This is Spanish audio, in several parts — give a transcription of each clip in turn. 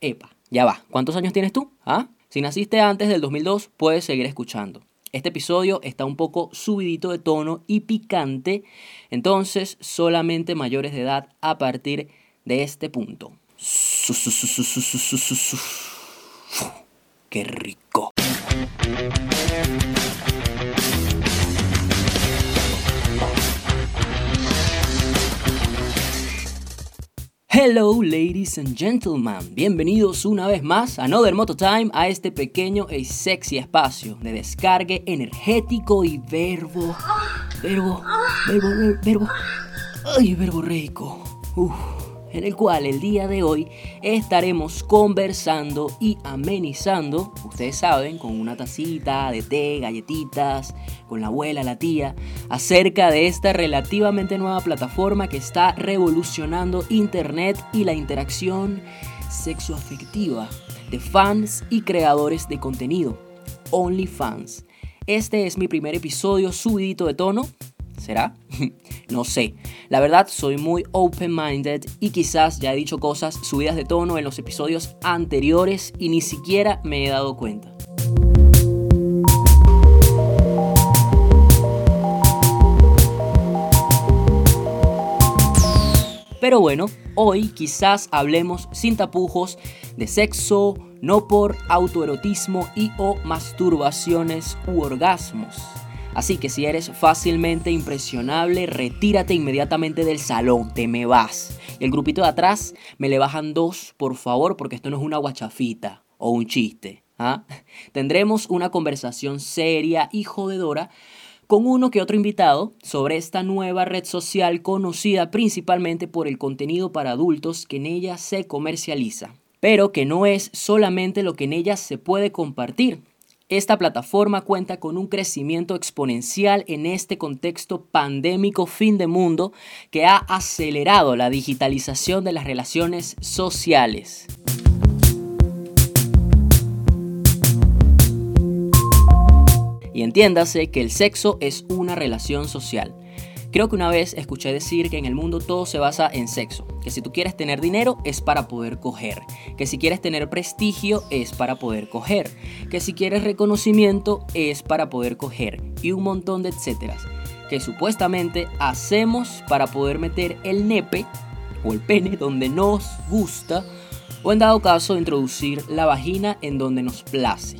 Epa, ya va. ¿Cuántos años tienes tú? ¿Ah? Si naciste antes del 2002, puedes seguir escuchando. Este episodio está un poco subidito de tono y picante, entonces solamente mayores de edad a partir de este punto. ¡Qué rico! Hello ladies and gentlemen, bienvenidos una vez más a Another Moto Time a este pequeño y sexy espacio de descargue energético y verbo, verbo, verbo, verbo, ay, verbo rico. Uf en el cual el día de hoy estaremos conversando y amenizando, ustedes saben, con una tacita de té, galletitas, con la abuela, la tía, acerca de esta relativamente nueva plataforma que está revolucionando Internet y la interacción sexoafectiva de fans y creadores de contenido, OnlyFans. Este es mi primer episodio subidito de tono, ¿Será? no sé. La verdad, soy muy open-minded y quizás ya he dicho cosas subidas de tono en los episodios anteriores y ni siquiera me he dado cuenta. Pero bueno, hoy quizás hablemos sin tapujos de sexo, no por autoerotismo y o masturbaciones u orgasmos. Así que si eres fácilmente impresionable, retírate inmediatamente del salón, te me vas. Y el grupito de atrás, me le bajan dos, por favor, porque esto no es una guachafita o un chiste. ¿ah? Tendremos una conversación seria y jodedora con uno que otro invitado sobre esta nueva red social conocida principalmente por el contenido para adultos que en ella se comercializa, pero que no es solamente lo que en ella se puede compartir, esta plataforma cuenta con un crecimiento exponencial en este contexto pandémico fin de mundo que ha acelerado la digitalización de las relaciones sociales. Y entiéndase que el sexo es una relación social. Creo que una vez escuché decir que en el mundo todo se basa en sexo, que si tú quieres tener dinero es para poder coger, que si quieres tener prestigio es para poder coger, que si quieres reconocimiento es para poder coger y un montón de etcéteras, que supuestamente hacemos para poder meter el nepe o el pene donde nos gusta o en dado caso introducir la vagina en donde nos place.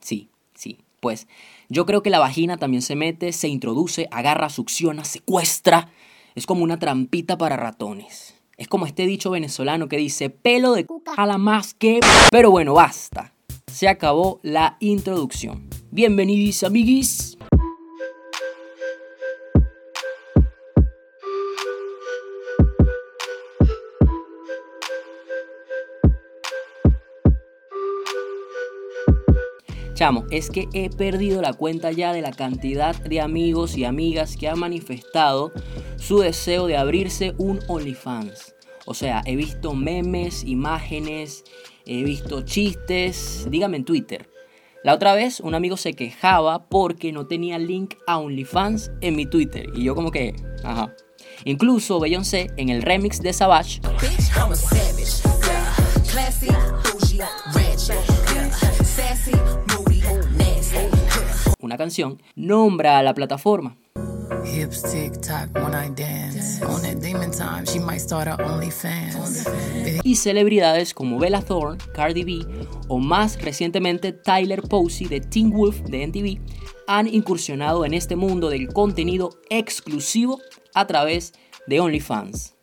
Sí, sí, pues yo creo que la vagina también se mete, se introduce, agarra, succiona, secuestra. Es como una trampita para ratones. Es como este dicho venezolano que dice pelo de cuca jala más que... Pero bueno, basta. Se acabó la introducción. Bienvenidos amiguis Chamo, es que he perdido la cuenta ya de la cantidad de amigos y amigas que han manifestado su deseo de abrirse un OnlyFans. O sea, he visto memes, imágenes, he visto chistes, dígame en Twitter. La otra vez un amigo se quejaba porque no tenía link a OnlyFans en mi Twitter. Y yo como que, ajá. Incluso Beyoncé en el remix de Savage una canción, nombra a la plataforma. Y celebridades como Bella Thorne, Cardi B o más recientemente Tyler Posey de Teen Wolf de MTV han incursionado en este mundo del contenido exclusivo a través de OnlyFans.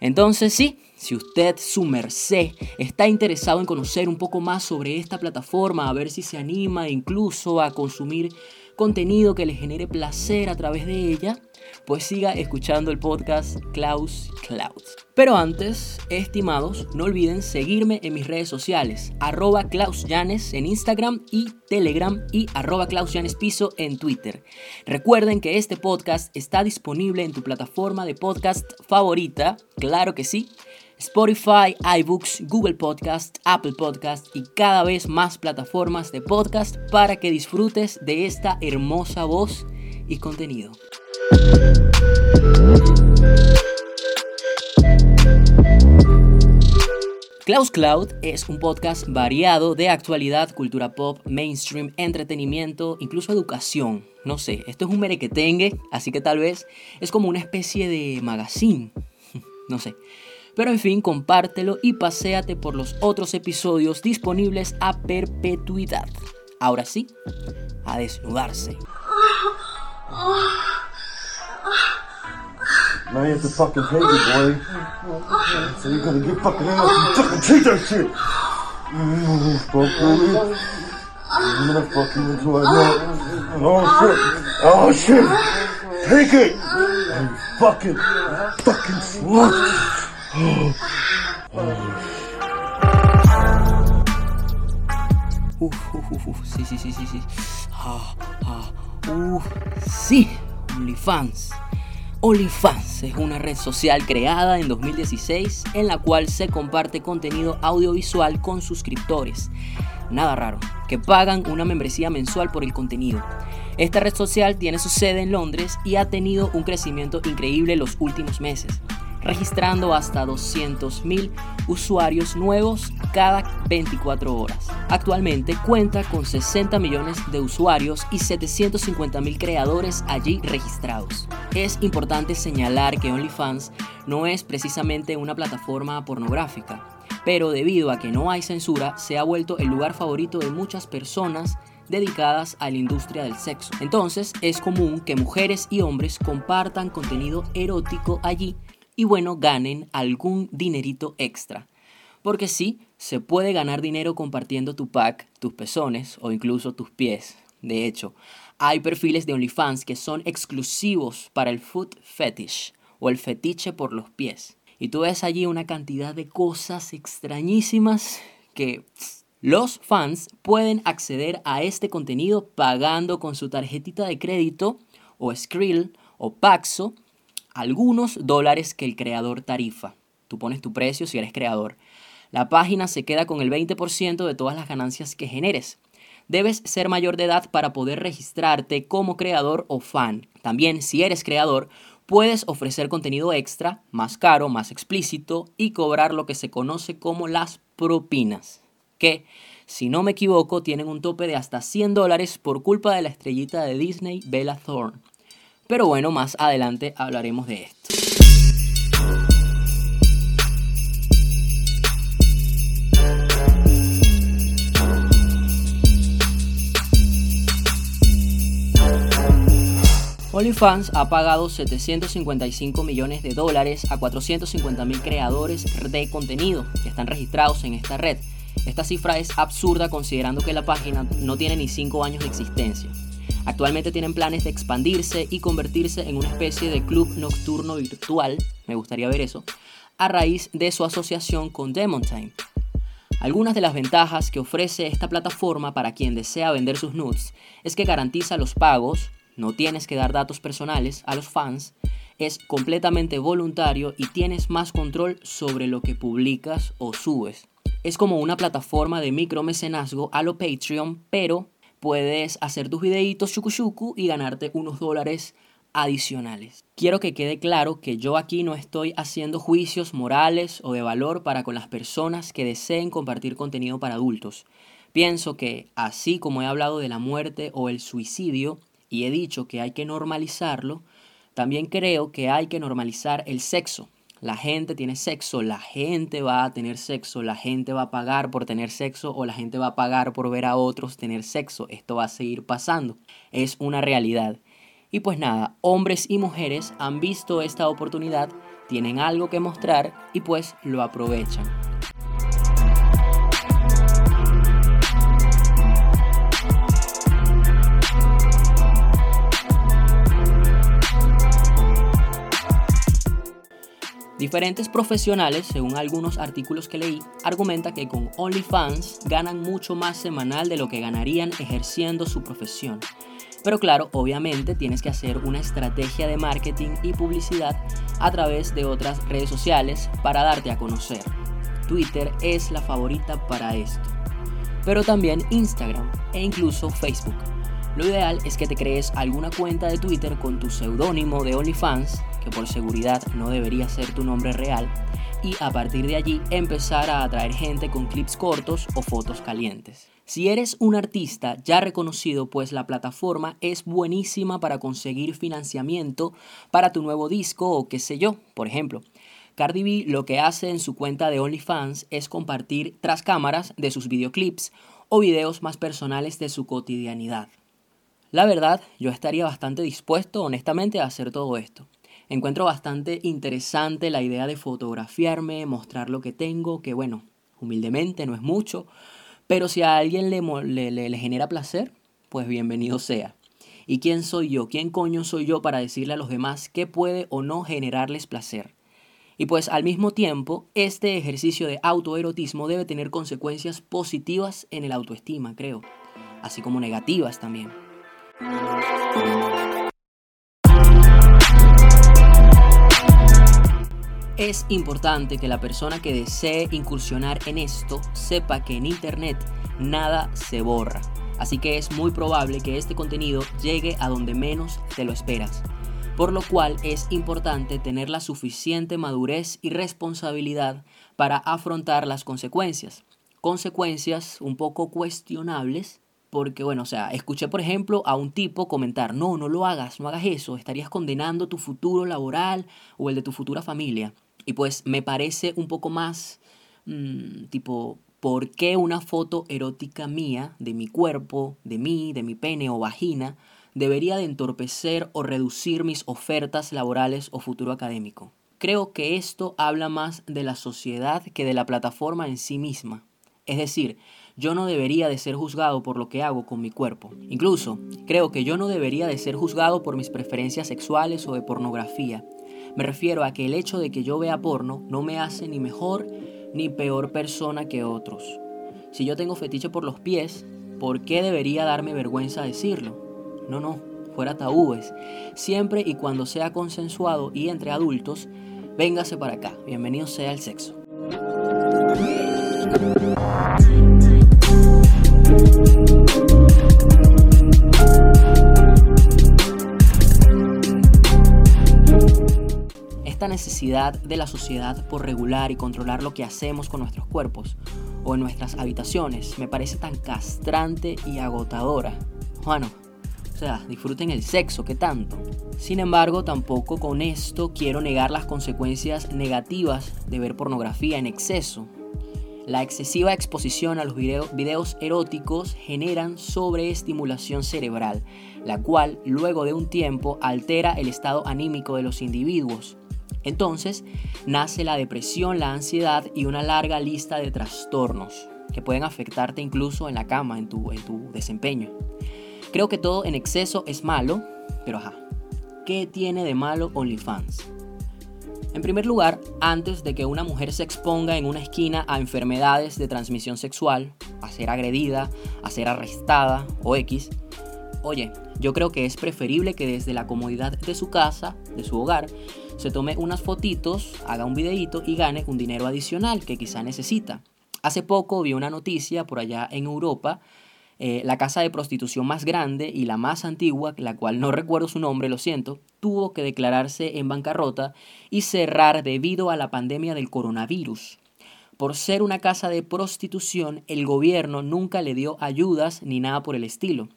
Entonces sí, si usted, su merced, está interesado en conocer un poco más sobre esta plataforma, a ver si se anima incluso a consumir contenido que le genere placer a través de ella, pues siga escuchando el podcast Klaus Cloud. Pero antes, estimados, no olviden seguirme en mis redes sociales, arroba Klaus en Instagram y Telegram y arroba Klaus Piso en Twitter. Recuerden que este podcast está disponible en tu plataforma de podcast favorita, claro que sí, Spotify, iBooks, Google Podcast, Apple Podcast y cada vez más plataformas de podcast para que disfrutes de esta hermosa voz y contenido. Klaus Cloud es un podcast variado de actualidad, cultura pop, mainstream, entretenimiento, incluso educación. No sé, esto es un merequetengue, así que tal vez es como una especie de magazine. no sé. Pero en fin, compártelo y paséate por los otros episodios disponibles a perpetuidad. Ahora sí, a desnudarse. Now you have to fucking get fucking out and fucking take shit. Mm. Oh shit. Oh shit. Fucking, fucking. Uf, uf, uf, sí, sí, sí, sí, sí. Ah, ah, uf, sí, OnlyFans. OnlyFans es una red social creada en 2016 en la cual se comparte contenido audiovisual con suscriptores. Nada raro, que pagan una membresía mensual por el contenido. Esta red social tiene su sede en Londres y ha tenido un crecimiento increíble los últimos meses registrando hasta 200.000 usuarios nuevos cada 24 horas. Actualmente cuenta con 60 millones de usuarios y 750.000 creadores allí registrados. Es importante señalar que OnlyFans no es precisamente una plataforma pornográfica, pero debido a que no hay censura, se ha vuelto el lugar favorito de muchas personas dedicadas a la industria del sexo. Entonces es común que mujeres y hombres compartan contenido erótico allí y bueno, ganen algún dinerito extra. Porque sí, se puede ganar dinero compartiendo tu pack, tus pezones o incluso tus pies. De hecho, hay perfiles de OnlyFans que son exclusivos para el foot fetish o el fetiche por los pies. Y tú ves allí una cantidad de cosas extrañísimas que los fans pueden acceder a este contenido pagando con su tarjetita de crédito o Skrill o Paxo algunos dólares que el creador tarifa. Tú pones tu precio si eres creador. La página se queda con el 20% de todas las ganancias que generes. Debes ser mayor de edad para poder registrarte como creador o fan. También, si eres creador, puedes ofrecer contenido extra, más caro, más explícito y cobrar lo que se conoce como las propinas. Que, si no me equivoco, tienen un tope de hasta 100 dólares por culpa de la estrellita de Disney, Bella Thorne. Pero bueno, más adelante hablaremos de esto. OnlyFans ha pagado 755 millones de dólares a 450 mil creadores de contenido que están registrados en esta red. Esta cifra es absurda considerando que la página no tiene ni 5 años de existencia. Actualmente tienen planes de expandirse y convertirse en una especie de club nocturno virtual, me gustaría ver eso, a raíz de su asociación con Demon Time. Algunas de las ventajas que ofrece esta plataforma para quien desea vender sus nudes es que garantiza los pagos, no tienes que dar datos personales a los fans, es completamente voluntario y tienes más control sobre lo que publicas o subes. Es como una plataforma de micromecenazgo a lo Patreon, pero puedes hacer tus videitos chucu y ganarte unos dólares adicionales. Quiero que quede claro que yo aquí no estoy haciendo juicios morales o de valor para con las personas que deseen compartir contenido para adultos. Pienso que, así como he hablado de la muerte o el suicidio y he dicho que hay que normalizarlo, también creo que hay que normalizar el sexo. La gente tiene sexo, la gente va a tener sexo, la gente va a pagar por tener sexo o la gente va a pagar por ver a otros tener sexo. Esto va a seguir pasando. Es una realidad. Y pues nada, hombres y mujeres han visto esta oportunidad, tienen algo que mostrar y pues lo aprovechan. Diferentes profesionales, según algunos artículos que leí, argumentan que con OnlyFans ganan mucho más semanal de lo que ganarían ejerciendo su profesión. Pero claro, obviamente tienes que hacer una estrategia de marketing y publicidad a través de otras redes sociales para darte a conocer. Twitter es la favorita para esto. Pero también Instagram e incluso Facebook. Lo ideal es que te crees alguna cuenta de Twitter con tu seudónimo de OnlyFans que por seguridad no debería ser tu nombre real, y a partir de allí empezar a atraer gente con clips cortos o fotos calientes. Si eres un artista ya reconocido, pues la plataforma es buenísima para conseguir financiamiento para tu nuevo disco o qué sé yo, por ejemplo. Cardi B lo que hace en su cuenta de OnlyFans es compartir tras cámaras de sus videoclips o videos más personales de su cotidianidad. La verdad, yo estaría bastante dispuesto, honestamente, a hacer todo esto. Encuentro bastante interesante la idea de fotografiarme, mostrar lo que tengo, que bueno, humildemente no es mucho, pero si a alguien le, genera placer, pues bienvenido sea. ¿Y quién soy yo? ¿Quién coño soy yo para decirle a los demás qué puede o no generarles placer? Y pues al mismo tiempo, este ejercicio de autoerotismo debe tener consecuencias positivas en el autoestima, creo, así como negativas también. Es importante que la persona que desee incursionar en esto sepa que en Internet nada se borra, así que es muy probable que este contenido llegue a donde menos te lo esperas, por lo cual es importante tener la suficiente madurez y responsabilidad para afrontar las consecuencias, consecuencias un poco cuestionables porque, bueno, o sea, escuché, por ejemplo, a un tipo comentar, no, no lo hagas, no hagas eso, estarías condenando tu futuro laboral o el de tu futura familia. Y pues me parece un poco más, mm, tipo, ¿por qué una foto erótica mía, de mi cuerpo, de mí, de mi pene o vagina, debería de entorpecer o reducir mis ofertas laborales o futuro académico? Creo que esto habla más de la sociedad que de la plataforma en sí misma. Es decir, yo no debería de ser juzgado por lo que hago con mi cuerpo. Incluso, creo que yo no debería de ser juzgado por mis preferencias sexuales o de pornografía. Me refiero a que el hecho de que yo vea porno no me hace ni mejor ni peor persona que otros. Si yo tengo fetiche por los pies, ¿por qué debería darme vergüenza decirlo? No, no, fuera tabúes. Siempre y cuando sea consensuado y entre adultos, véngase para acá. Bienvenido sea el sexo. Esta necesidad de la sociedad por regular y controlar lo que hacemos con nuestros cuerpos o en nuestras habitaciones me parece tan castrante y agotadora. Bueno, o sea, disfruten el sexo, ¿qué tanto? Sin embargo, tampoco con esto quiero negar las consecuencias negativas de ver pornografía en exceso la excesiva exposición a los videos eróticos generan sobreestimulación cerebral, la cual luego de un tiempo altera el estado anímico de los individuos. Entonces nace la depresión, la ansiedad y una larga lista de trastornos que pueden afectarte incluso en la cama, en tu, en tu desempeño. Creo que todo en exceso es malo, pero ajá, ¿qué tiene de malo OnlyFans? En primer lugar, antes de que una mujer se exponga en una esquina a enfermedades de transmisión sexual, a ser agredida, a ser arrestada o X, oye, yo creo que es preferible que desde la comodidad de su casa, de su hogar, se tome unas fotitos, haga un videíto y gane un dinero adicional que quizá necesita. Hace poco vi una noticia por allá en Europa eh, la casa de prostitución más grande y la más antigua, la cual no recuerdo su nombre, lo siento, tuvo que declararse en bancarrota y cerrar debido a la pandemia del coronavirus. Por ser una casa de prostitución, el gobierno nunca le dio ayudas ni nada por el estilo.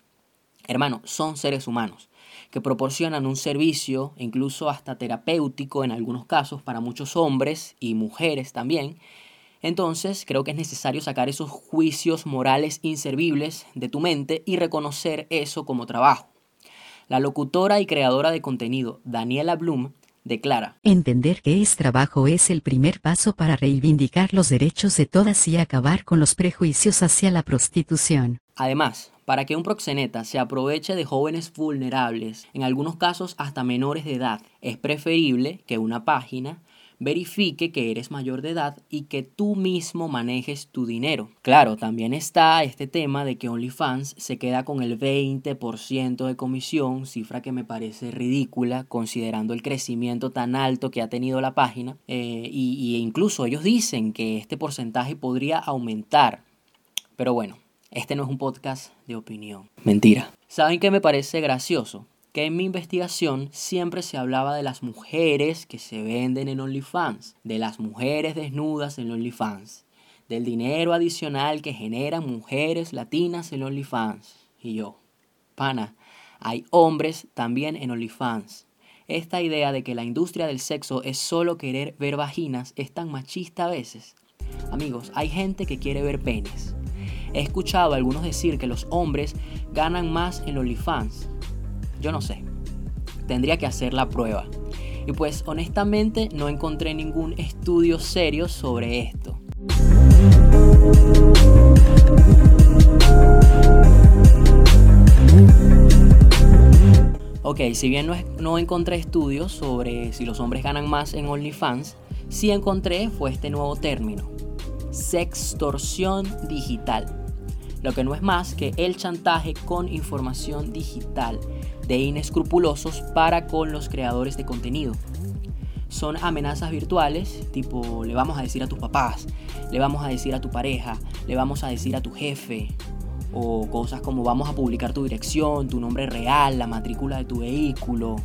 Hermano, son seres humanos que proporcionan un servicio, incluso hasta terapéutico en algunos casos, para muchos hombres y mujeres también, entonces creo que es necesario sacar esos juicios morales inservibles de tu mente y reconocer eso como trabajo. La locutora y creadora de contenido Daniela Bloom declara, Entender que es trabajo es el primer paso para reivindicar los derechos de todas y acabar con los prejuicios hacia la prostitución. Además, para que un proxeneta se aproveche de jóvenes vulnerables, en algunos casos hasta menores de edad, es preferible que una página verifique que eres mayor de edad y que tú mismo manejes tu dinero. Claro, también está este tema de que OnlyFans se queda con el 20% de comisión, cifra que me parece ridícula considerando el crecimiento tan alto que ha tenido la página. Eh, y, incluso ellos dicen que este porcentaje podría aumentar. Pero bueno, este no es un podcast de opinión. Mentira. ¿Saben qué me parece gracioso? que en mi investigación siempre se hablaba de las mujeres que se venden en OnlyFans, de las mujeres desnudas en OnlyFans, del dinero adicional que generan mujeres latinas en OnlyFans. Y yo, pana, hay hombres también en OnlyFans. Esta idea de que la industria del sexo es solo querer ver vaginas es tan machista a veces. Amigos, hay gente que quiere ver penes. He escuchado a algunos decir que los hombres ganan más en OnlyFans. Yo no sé. Tendría que hacer la prueba. Y pues honestamente no encontré ningún estudio serio sobre esto. Ok, si bien no, encontré estudios sobre si los hombres ganan más en OnlyFans, sí encontré fue este nuevo término, sextorsión digital, lo que no es más que el chantaje con información digital de inescrupulosos para con los creadores de contenido. Son amenazas virtuales, tipo le vamos a decir a tus papás, le vamos a decir a tu pareja, le vamos a decir a tu jefe, o cosas como vamos a publicar tu dirección, tu nombre real, la matrícula de tu vehículo.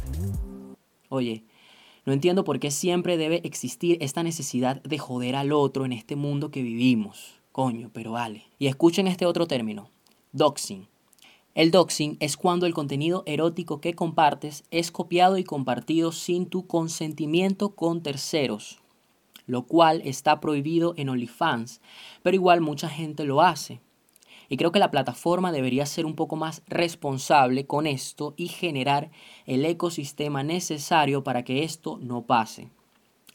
Oye, no entiendo por qué siempre debe existir esta necesidad de joder al otro en este mundo que vivimos. Coño, pero vale. Y escuchen este otro término, doxing. El doxing es cuando el contenido erótico que compartes es copiado y compartido sin tu consentimiento con terceros, lo cual está prohibido en OnlyFans, pero igual mucha gente lo hace. Y creo que la plataforma debería ser un poco más responsable con esto y generar el ecosistema necesario para que esto no pase.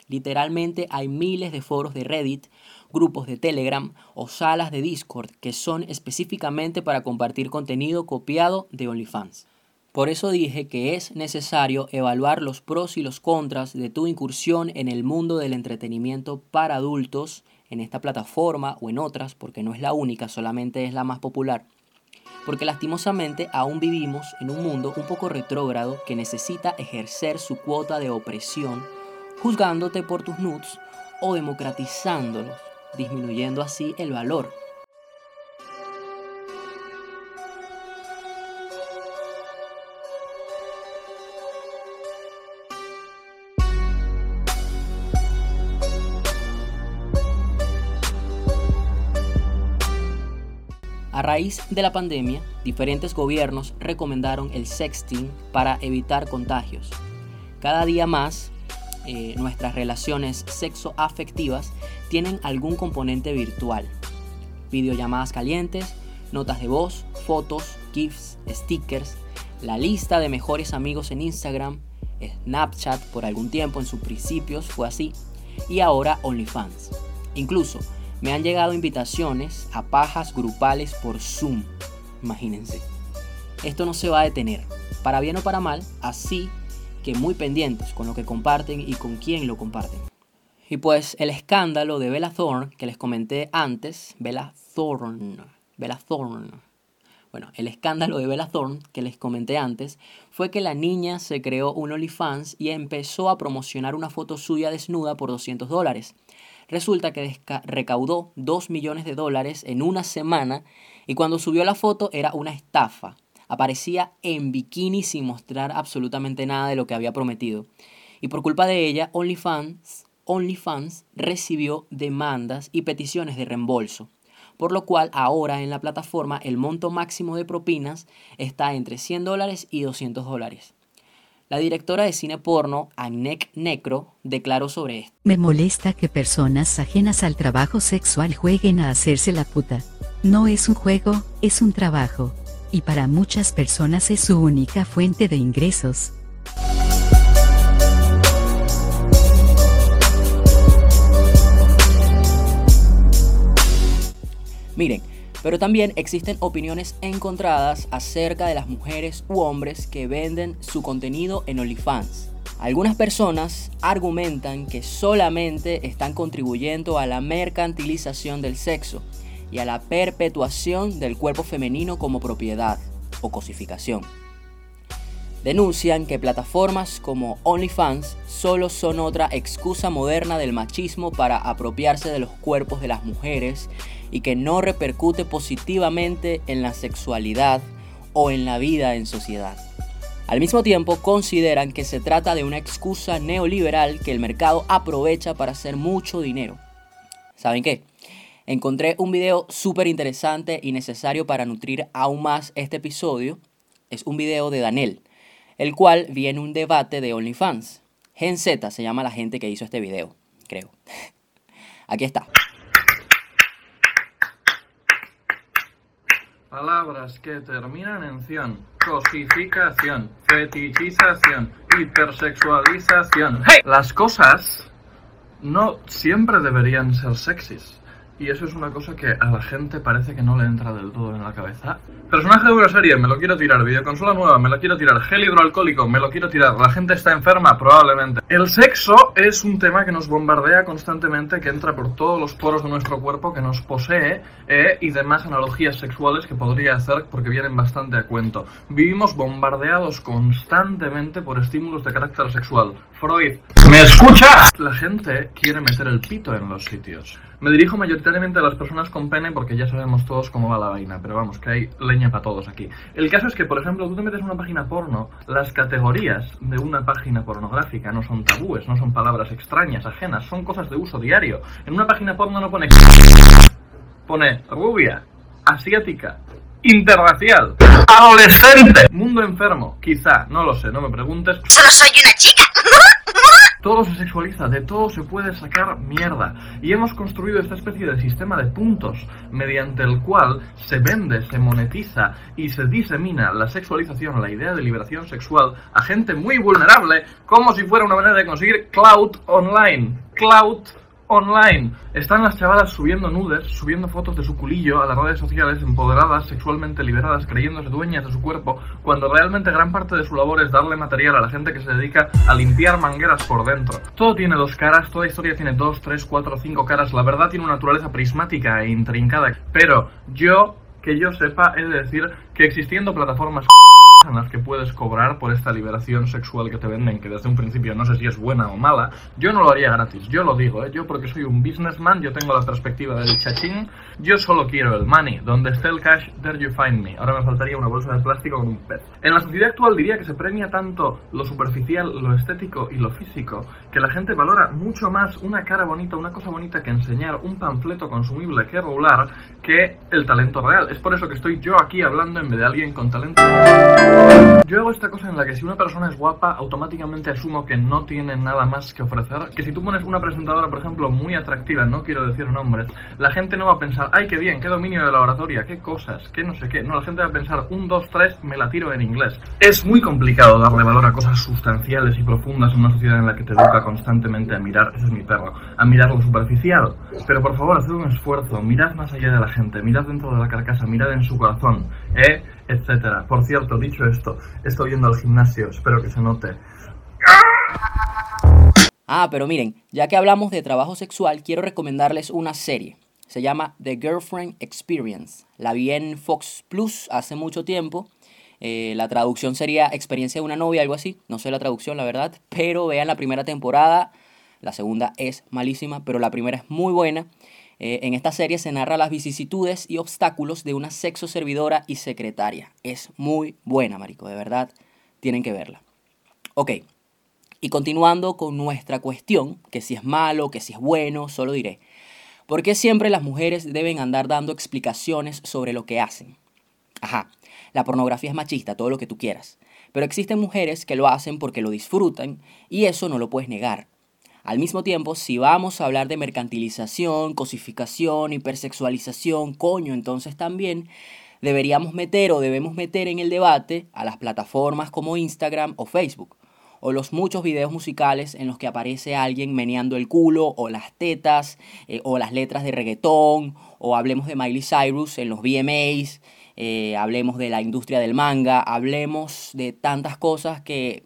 Literalmente hay miles de foros de Reddit, grupos de Telegram o salas de Discord que son específicamente para compartir contenido copiado de OnlyFans. Por eso dije que es necesario evaluar los pros y los contras de tu incursión en el mundo del entretenimiento para adultos en esta plataforma o en otras, porque no es la única, solamente es la más popular. Porque lastimosamente aún vivimos en un mundo un poco retrógrado que necesita ejercer su cuota de opresión, juzgándote por tus nudes o democratizándolos, disminuyendo así el valor A raíz de la pandemia, diferentes gobiernos recomendaron el sexting para evitar contagios. Cada día más, eh, nuestras relaciones sexoafectivas tienen algún componente virtual. Videollamadas calientes, notas de voz, fotos, GIFs, stickers, la lista de mejores amigos en Instagram, Snapchat por algún tiempo en sus principios fue así, y ahora OnlyFans. Incluso me han llegado invitaciones a pajas grupales por Zoom. Imagínense. Esto no se va a detener, para bien o para mal, así que muy pendientes con lo que comparten y con quién lo comparten. Y pues el escándalo de Bella Thorne que les comenté antes, Bella Thorne, Bella Thorne. Bueno, el escándalo de Bella Thorne que les comenté antes fue que la niña se creó un OnlyFans y empezó a promocionar una foto suya desnuda por 200 dólares. Resulta que recaudó 2 millones de dólares en una semana y cuando subió la foto era una estafa. Aparecía en bikini sin mostrar absolutamente nada de lo que había prometido. Y por culpa de ella, OnlyFans, OnlyFans recibió demandas y peticiones de reembolso. Por lo cual ahora en la plataforma el monto máximo de propinas está entre 100 dólares y 200 dólares. La directora de cine porno, Anek Necro, declaró sobre esto. Me molesta que personas ajenas al trabajo sexual jueguen a hacerse la puta. No es un juego, es un trabajo. Y para muchas personas es su única fuente de ingresos. Miren, pero también existen opiniones encontradas acerca de las mujeres u hombres que venden su contenido en OnlyFans. Algunas personas argumentan que solamente están contribuyendo a la mercantilización del sexo y a la perpetuación del cuerpo femenino como propiedad o cosificación. Denuncian que plataformas como OnlyFans solo son otra excusa moderna del machismo para apropiarse de los cuerpos de las mujeres y que no repercute positivamente en la sexualidad o en la vida en sociedad. Al mismo tiempo, consideran que se trata de una excusa neoliberal que el mercado aprovecha para hacer mucho dinero. ¿Saben qué? Encontré un video súper interesante y necesario para nutrir aún más este episodio. Es un video de Daniel, el cual viene un debate de OnlyFans. Gen Z se llama la gente que hizo este video, creo. Aquí está. Palabras que terminan en ción, cosificación, fetichización, hipersexualización. ¡Hey! Las cosas no siempre deberían ser sexys. Y eso es una cosa que a la gente parece que no le entra del todo en la cabeza. Personaje de una serie, me lo quiero tirar. Videoconsola nueva, me lo quiero tirar. Gel hidroalcohólico, me lo quiero tirar. La gente está enferma, probablemente. El sexo es un tema que nos bombardea constantemente, que entra por todos los poros de nuestro cuerpo, que nos posee, eh, y demás analogías sexuales que podría hacer porque vienen bastante a cuento. Vivimos bombardeados constantemente por estímulos de carácter sexual. Freud, ¿me escucha? La gente quiere meter el pito en los sitios. Me dirijo mayoritariamente a las personas con pene porque ya sabemos todos cómo va la vaina, pero vamos, que hay El caso es que, por ejemplo, tú te metes en una página porno, las categorías de una página pornográfica no son tabúes, no son palabras extrañas, ajenas, son cosas de uso diario. En una página porno no pone... pone rubia, asiática, interracial, adolescente, mundo enfermo, quizá, no lo sé, no me preguntes. Solo soy una. Todo se sexualiza, de todo se puede sacar mierda. Y hemos construido esta especie de sistema de puntos mediante el cual se vende, se monetiza y se disemina la sexualización, la idea de liberación sexual a gente muy vulnerable como si fuera una manera de conseguir cloud online. Cloud online. Están las chavalas subiendo nudes, subiendo fotos de su culillo a las redes sociales, empoderadas, sexualmente liberadas, creyéndose dueñas de su cuerpo, cuando realmente gran parte de su labor es darle material a la gente que se dedica a limpiar mangueras por dentro. Todo tiene dos caras, toda historia tiene dos, tres, cuatro, cinco caras. La verdad tiene una naturaleza prismática e intrincada. Pero yo, que yo sepa, he de decir que existiendo plataformas en las que puedes cobrar por esta liberación sexual que te venden, que desde un principio no sé si es buena o mala, yo no lo haría gratis, yo lo digo, ¿eh? yo porque soy un businessman, yo tengo la perspectiva del chachín, yo solo quiero el money, donde esté el cash, there you find me. Ahora me faltaría una bolsa de plástico con un pez. En la sociedad actual diría que se premia tanto lo superficial, lo estético y lo físico, que la gente valora mucho más una cara bonita, una cosa bonita que enseñar un panfleto consumible que rolar que el talento real. Es por eso que estoy yo aquí hablando en vez de alguien con talento. Yo hago esta cosa en la que si una persona es guapa, automáticamente asumo que no tiene nada más que ofrecer. Que si tú pones una presentadora, por ejemplo, muy atractiva, no quiero decir nombres, la gente no va a pensar, ay, qué bien, qué dominio de la oratoria, qué cosas, qué no sé qué. No, la gente va a pensar, un, dos, tres, me la tiro en inglés. Es muy complicado darle valor a cosas sustanciales y profundas en una sociedad en la que te educa constantemente a mirar, ese es mi perro, a mirar lo superficial. Pero por favor, haced un esfuerzo, mirad más allá de la gente, mirad dentro de la carcasa, mirad en su corazón, ¿eh? Etcétera. Por cierto, dicho esto, estoy yendo al gimnasio, espero que se note. Ah, pero miren, ya que hablamos de trabajo sexual, quiero recomendarles una serie. Se llama The Girlfriend Experience. La vi en Fox Plus hace mucho tiempo. Eh, la traducción sería Experiencia de una novia, algo así. No sé la traducción, la verdad. Pero vean la primera temporada. La segunda es malísima, pero la primera es muy buena. Eh, en esta serie se narra las vicisitudes y obstáculos de una sexo servidora y secretaria. Es muy buena, marico, de verdad. Tienen que verla. Ok, y continuando con nuestra cuestión, que si es malo, que si es bueno, solo diré, ¿por qué siempre las mujeres deben andar dando explicaciones sobre lo que hacen? Ajá, la pornografía es machista, todo lo que tú quieras, pero existen mujeres que lo hacen porque lo disfrutan y eso no lo puedes negar. Al mismo tiempo, si vamos a hablar de mercantilización, cosificación, hipersexualización, coño, entonces también deberíamos meter o debemos meter en el debate a las plataformas como Instagram o Facebook, o los muchos videos musicales en los que aparece alguien meneando el culo o las tetas, eh, o las letras de reggaetón, o hablemos de Miley Cyrus en los VMAs, eh, hablemos de la industria del manga, hablemos de tantas cosas que,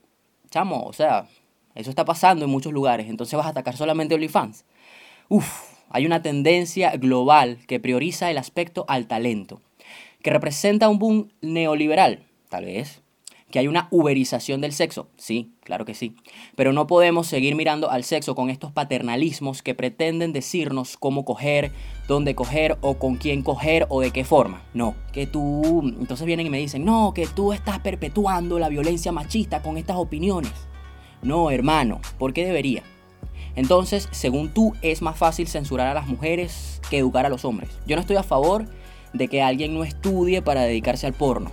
chamo, o sea, eso está pasando en muchos lugares. Entonces vas a atacar solamente OnlyFans. Uf, hay una tendencia global que prioriza el aspecto al talento, que representa un boom neoliberal, tal vez, que hay una uberización del sexo. Sí, claro que sí. Pero no podemos seguir mirando al sexo con estos paternalismos que pretenden decirnos cómo coger, dónde coger o con quién coger o de qué forma. No, que tú... Entonces vienen y me dicen, no, que tú estás perpetuando la violencia machista con estas opiniones. No, hermano, ¿por qué debería? Entonces, según tú, es más fácil censurar a las mujeres que educar a los hombres. Yo no estoy a favor de que alguien no estudie para dedicarse al porno.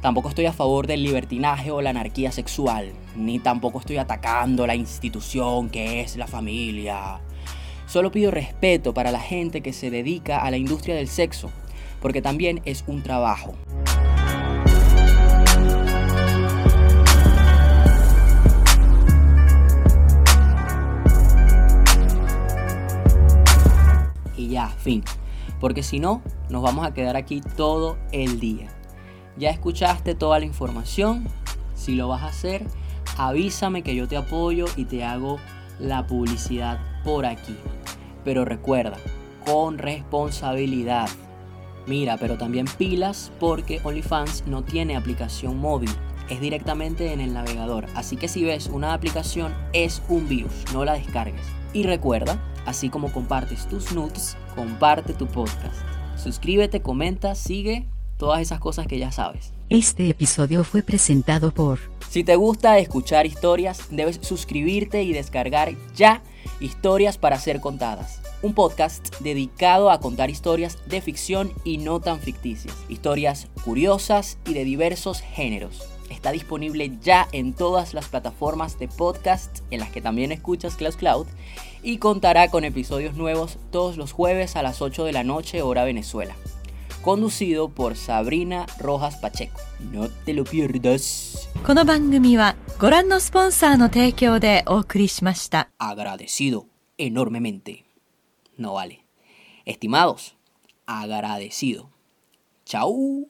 Tampoco estoy a favor del libertinaje o la anarquía sexual, ni tampoco estoy atacando la institución que es la familia. Solo pido respeto para la gente que se dedica a la industria del sexo, porque también es un trabajo. Ya, fin. Porque si no, nos vamos a quedar aquí todo el día. Ya escuchaste toda la información. Si lo vas a hacer, avísame que yo te apoyo y te hago la publicidad por aquí. Pero recuerda, con responsabilidad. Mira, pero también pilas porque OnlyFans no tiene aplicación móvil. Es directamente en el navegador. Así que si ves una aplicación es un virus, no la descargues. Y recuerda, así como compartes tus nudes, comparte tu podcast. Suscríbete, comenta, sigue todas esas cosas que ya sabes. Este episodio fue presentado por... Si te gusta escuchar historias, debes suscribirte y descargar ya Historias para ser contadas. Un podcast dedicado a contar historias de ficción y no tan ficticias. Historias curiosas y de diversos géneros. Está disponible ya en todas las plataformas de podcast en las que también escuchas Klaus Cloud y contará con episodios nuevos todos los jueves a las 8 de la noche hora Venezuela. Conducido por Sabrina Rojas Pacheco. No te lo pierdas. Agradecido enormemente. No vale. Estimados, agradecido. Chau.